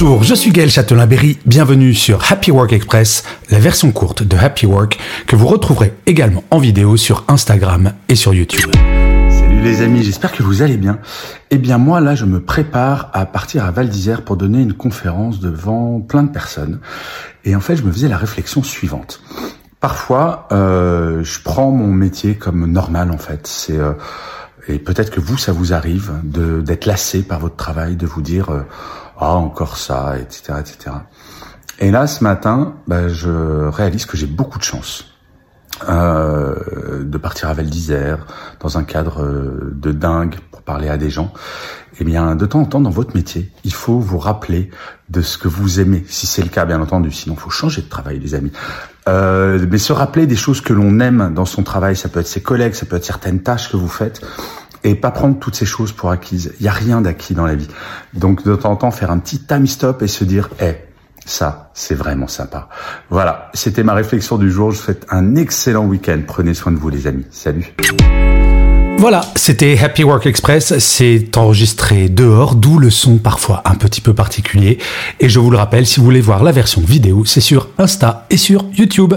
Bonjour, je suis Gaël Châtelain-Berry, bienvenue sur Happy Work Express, la version courte de Happy Work que vous retrouverez également en vidéo sur Instagram et sur YouTube. Salut les amis, j'espère que vous allez bien. Eh bien moi là je me prépare à partir à Val d'Isère pour donner une conférence devant plein de personnes. Et en fait je me faisais la réflexion suivante. Parfois euh, je prends mon métier comme normal en fait. C'est euh, et peut-être que vous ça vous arrive d'être lassé par votre travail, de vous dire euh, ah encore ça, etc., etc. Et là, ce matin, bah, je réalise que j'ai beaucoup de chance euh, de partir à Val d'Isère dans un cadre euh, de dingue pour parler à des gens. Eh bien, de temps en temps, dans votre métier, il faut vous rappeler de ce que vous aimez, si c'est le cas, bien entendu. Sinon, faut changer de travail, les amis. Euh, mais se rappeler des choses que l'on aime dans son travail, ça peut être ses collègues, ça peut être certaines tâches que vous faites et pas prendre toutes ces choses pour acquises. Il y a rien d'acquis dans la vie. Donc de temps en temps faire un petit time stop et se dire "Eh, ça, c'est vraiment sympa." Voilà, c'était ma réflexion du jour. Je vous souhaite un excellent week-end. Prenez soin de vous les amis. Salut. Voilà, c'était Happy Work Express, c'est enregistré dehors, d'où le son parfois un petit peu particulier. Et je vous le rappelle, si vous voulez voir la version vidéo, c'est sur Insta et sur YouTube.